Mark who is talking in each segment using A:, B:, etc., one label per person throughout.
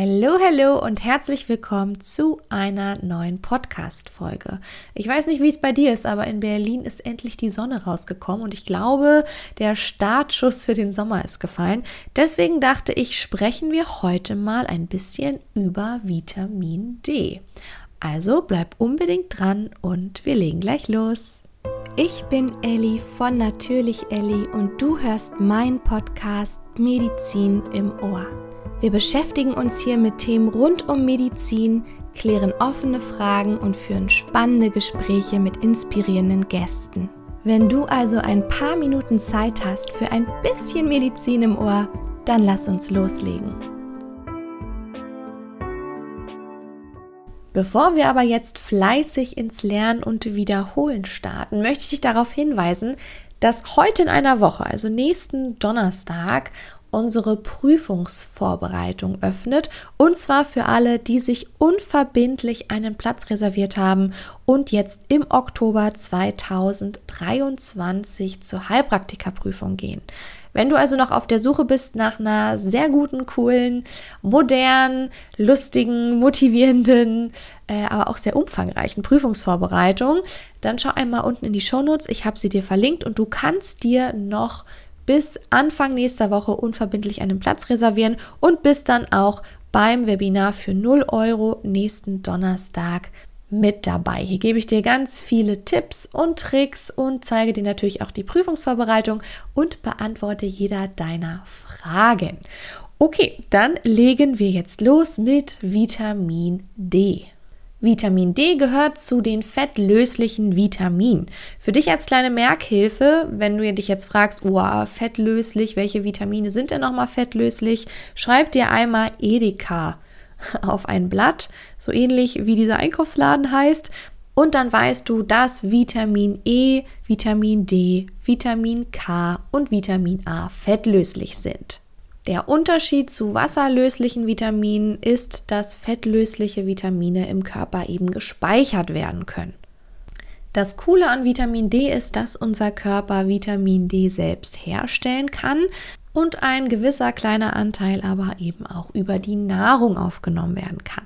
A: Hallo, hallo und herzlich willkommen zu einer neuen Podcast-Folge. Ich weiß nicht, wie es bei dir ist, aber in Berlin ist endlich die Sonne rausgekommen und ich glaube, der Startschuss für den Sommer ist gefallen. Deswegen dachte ich, sprechen wir heute mal ein bisschen über Vitamin D. Also bleib unbedingt dran und wir legen gleich los. Ich bin Elli von Natürlich Elli und du hörst meinen Podcast Medizin im Ohr. Wir beschäftigen uns hier mit Themen rund um Medizin, klären offene Fragen und führen spannende Gespräche mit inspirierenden Gästen. Wenn du also ein paar Minuten Zeit hast für ein bisschen Medizin im Ohr, dann lass uns loslegen. Bevor wir aber jetzt fleißig ins Lernen und Wiederholen starten, möchte ich dich darauf hinweisen, dass heute in einer Woche, also nächsten Donnerstag, unsere Prüfungsvorbereitung öffnet. Und zwar für alle, die sich unverbindlich einen Platz reserviert haben und jetzt im Oktober 2023 zur Heilpraktikerprüfung gehen. Wenn du also noch auf der Suche bist nach einer sehr guten, coolen, modernen, lustigen, motivierenden, äh, aber auch sehr umfangreichen Prüfungsvorbereitung, dann schau einmal unten in die Shownotes. Ich habe sie dir verlinkt und du kannst dir noch bis Anfang nächster Woche unverbindlich einen Platz reservieren und bist dann auch beim Webinar für 0 Euro nächsten Donnerstag mit dabei. Hier gebe ich dir ganz viele Tipps und Tricks und zeige dir natürlich auch die Prüfungsvorbereitung und beantworte jeder deiner Fragen. Okay, dann legen wir jetzt los mit Vitamin D. Vitamin D gehört zu den fettlöslichen Vitaminen. Für dich als kleine Merkhilfe, wenn du dich jetzt fragst, oh, fettlöslich, welche Vitamine sind denn nochmal fettlöslich, schreib dir einmal Edeka auf ein Blatt, so ähnlich wie dieser Einkaufsladen heißt. Und dann weißt du, dass Vitamin E, Vitamin D, Vitamin K und Vitamin A fettlöslich sind. Der Unterschied zu wasserlöslichen Vitaminen ist, dass fettlösliche Vitamine im Körper eben gespeichert werden können. Das Coole an Vitamin D ist, dass unser Körper Vitamin D selbst herstellen kann und ein gewisser kleiner Anteil aber eben auch über die Nahrung aufgenommen werden kann.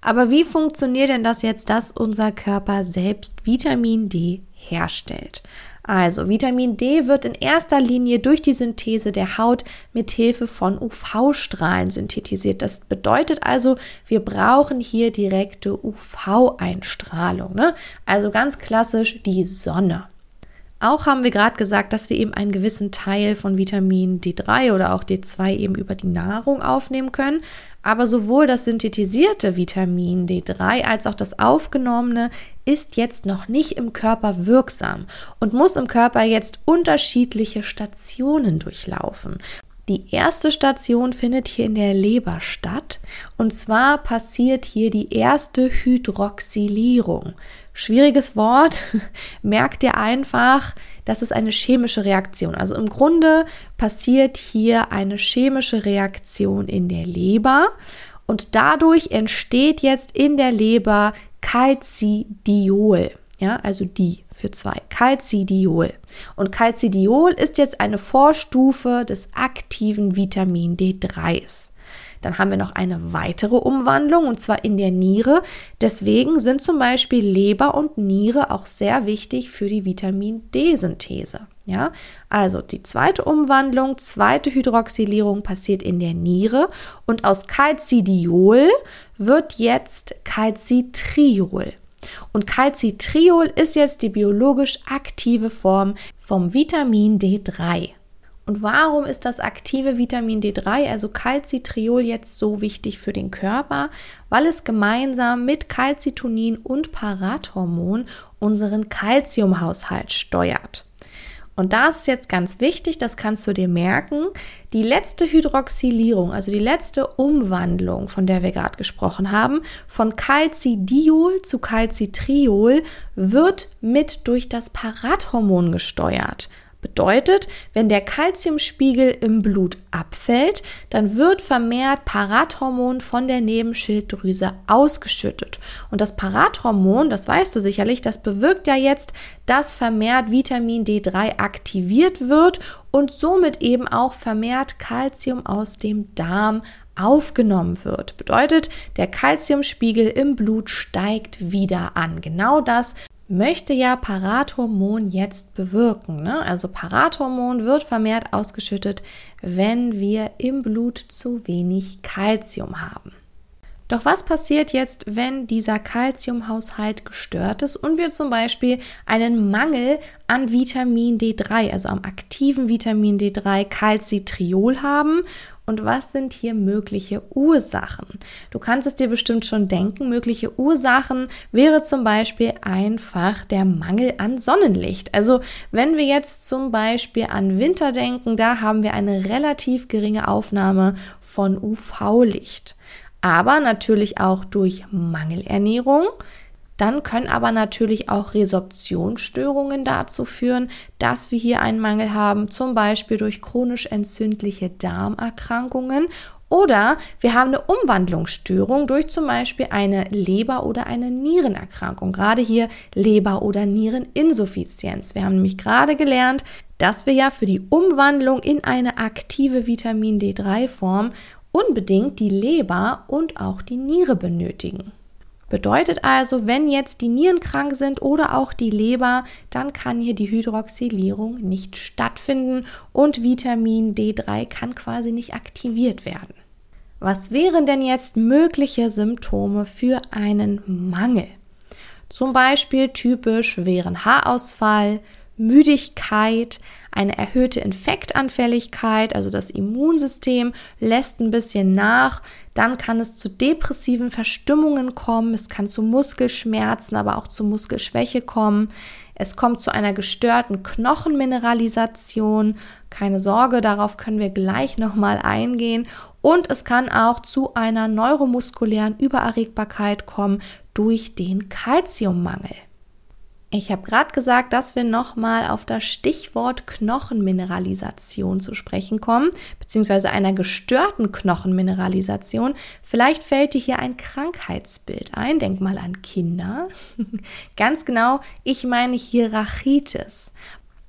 A: Aber wie funktioniert denn das jetzt, dass unser Körper selbst Vitamin D herstellt? Also Vitamin D wird in erster Linie durch die Synthese der Haut mit Hilfe von UV-Strahlen synthetisiert. Das bedeutet also, wir brauchen hier direkte UV-Einstrahlung. Ne? Also ganz klassisch die Sonne. Auch haben wir gerade gesagt, dass wir eben einen gewissen Teil von Vitamin D3 oder auch D2 eben über die Nahrung aufnehmen können. Aber sowohl das synthetisierte Vitamin D3 als auch das aufgenommene ist jetzt noch nicht im Körper wirksam und muss im Körper jetzt unterschiedliche Stationen durchlaufen. Die erste Station findet hier in der Leber statt und zwar passiert hier die erste Hydroxylierung. Schwieriges Wort, merkt ihr einfach, das ist eine chemische Reaktion. Also im Grunde passiert hier eine chemische Reaktion in der Leber und dadurch entsteht jetzt in der Leber Calcidiol. Ja, also die für zwei. Calcidiol. Und Calcidiol ist jetzt eine Vorstufe des aktiven Vitamin D3s. Dann haben wir noch eine weitere Umwandlung und zwar in der Niere. Deswegen sind zum Beispiel Leber und Niere auch sehr wichtig für die Vitamin D-Synthese. Ja, also die zweite Umwandlung, zweite Hydroxylierung passiert in der Niere und aus Calcidiol wird jetzt Calcitriol. Und Calcitriol ist jetzt die biologisch aktive Form vom Vitamin D3. Und warum ist das aktive Vitamin D3, also Calcitriol, jetzt so wichtig für den Körper? Weil es gemeinsam mit Calcitonin und Parathormon unseren Calciumhaushalt steuert. Und da ist jetzt ganz wichtig, das kannst du dir merken, die letzte Hydroxylierung, also die letzte Umwandlung, von der wir gerade gesprochen haben, von Calcidiol zu Calcitriol, wird mit durch das Parathormon gesteuert. Bedeutet, wenn der Kalziumspiegel im Blut abfällt, dann wird vermehrt Parathormon von der Nebenschilddrüse ausgeschüttet. Und das Parathormon, das weißt du sicherlich, das bewirkt ja jetzt, dass vermehrt Vitamin D3 aktiviert wird und somit eben auch vermehrt Kalzium aus dem Darm aufgenommen wird. Bedeutet, der Kalziumspiegel im Blut steigt wieder an. Genau das möchte ja Parathormon jetzt bewirken. Ne? Also Parathormon wird vermehrt ausgeschüttet, wenn wir im Blut zu wenig Kalzium haben. Doch was passiert jetzt, wenn dieser Kalziumhaushalt gestört ist und wir zum Beispiel einen Mangel an Vitamin D3, also am aktiven Vitamin D3 Calcitriol haben und was sind hier mögliche Ursachen? Du kannst es dir bestimmt schon denken. Mögliche Ursachen wäre zum Beispiel einfach der Mangel an Sonnenlicht. Also wenn wir jetzt zum Beispiel an Winter denken, da haben wir eine relativ geringe Aufnahme von UV-Licht. Aber natürlich auch durch Mangelernährung, dann können aber natürlich auch Resorptionsstörungen dazu führen, dass wir hier einen Mangel haben, zum Beispiel durch chronisch entzündliche Darmerkrankungen oder wir haben eine Umwandlungsstörung durch zum Beispiel eine Leber- oder eine Nierenerkrankung. Gerade hier Leber- oder Niereninsuffizienz. Wir haben nämlich gerade gelernt, dass wir ja für die Umwandlung in eine aktive Vitamin D3-Form unbedingt die Leber und auch die Niere benötigen. Bedeutet also, wenn jetzt die Nieren krank sind oder auch die Leber, dann kann hier die Hydroxylierung nicht stattfinden und Vitamin D3 kann quasi nicht aktiviert werden. Was wären denn jetzt mögliche Symptome für einen Mangel? Zum Beispiel typisch wären Haarausfall, Müdigkeit, eine erhöhte Infektanfälligkeit, also das Immunsystem lässt ein bisschen nach, dann kann es zu depressiven Verstimmungen kommen, es kann zu Muskelschmerzen, aber auch zu Muskelschwäche kommen. Es kommt zu einer gestörten Knochenmineralisation. Keine Sorge, darauf können wir gleich nochmal eingehen. Und es kann auch zu einer neuromuskulären Übererregbarkeit kommen durch den Kalziummangel. Ich habe gerade gesagt, dass wir nochmal auf das Stichwort Knochenmineralisation zu sprechen kommen, beziehungsweise einer gestörten Knochenmineralisation. Vielleicht fällt dir hier ein Krankheitsbild ein. Denk mal an Kinder. Ganz genau, ich meine hier Rachitis.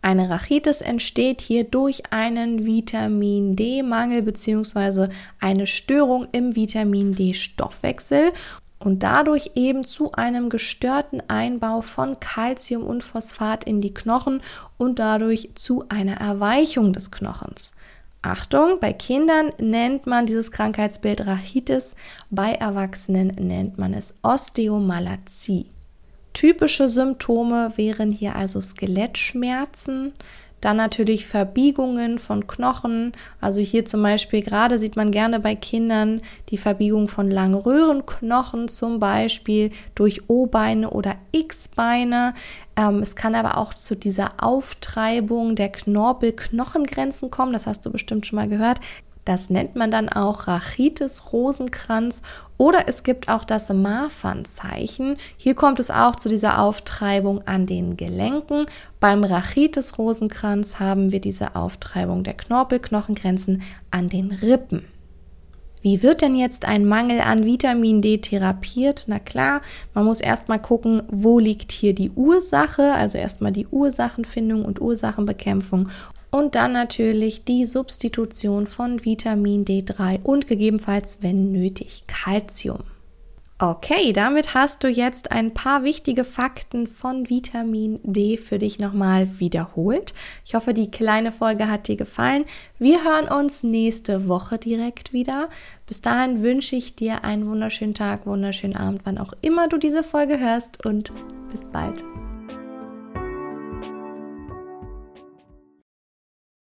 A: Eine Rachitis entsteht hier durch einen Vitamin D-Mangel beziehungsweise eine Störung im Vitamin D-Stoffwechsel und dadurch eben zu einem gestörten Einbau von Calcium und Phosphat in die Knochen und dadurch zu einer Erweichung des Knochens. Achtung, bei Kindern nennt man dieses Krankheitsbild Rachitis, bei Erwachsenen nennt man es Osteomalazie. Typische Symptome wären hier also Skelettschmerzen, dann natürlich Verbiegungen von Knochen. Also hier zum Beispiel gerade sieht man gerne bei Kindern die Verbiegung von Langröhrenknochen zum Beispiel durch O-Beine oder X-Beine. Ähm, es kann aber auch zu dieser Auftreibung der Knorpel-Knochengrenzen kommen. Das hast du bestimmt schon mal gehört. Das nennt man dann auch Rachitis Rosenkranz oder es gibt auch das Marfan-Zeichen. Hier kommt es auch zu dieser Auftreibung an den Gelenken. Beim Rachitis Rosenkranz haben wir diese Auftreibung der Knorpelknochengrenzen an den Rippen. Wie wird denn jetzt ein Mangel an Vitamin D therapiert? Na klar, man muss erstmal gucken, wo liegt hier die Ursache, also erstmal die Ursachenfindung und Ursachenbekämpfung und dann natürlich die Substitution von Vitamin D3 und gegebenenfalls, wenn nötig, Calcium. Okay, damit hast du jetzt ein paar wichtige Fakten von Vitamin D für dich nochmal wiederholt. Ich hoffe, die kleine Folge hat dir gefallen. Wir hören uns nächste Woche direkt wieder. Bis dahin wünsche ich dir einen wunderschönen Tag, wunderschönen Abend, wann auch immer du diese Folge hörst und bis bald.